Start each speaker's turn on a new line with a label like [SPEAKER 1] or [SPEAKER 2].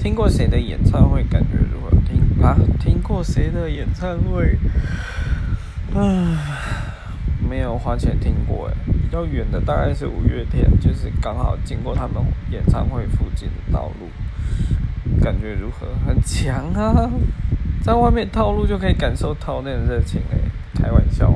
[SPEAKER 1] 听过谁的演唱会？感觉如何？听啊？听过谁的演唱会？唉，没有花钱听过诶。比较远的大概是五月天，就是刚好经过他们演唱会附近的道路，感觉如何？很强啊！在外面套路就可以感受套内的热情诶，开玩笑。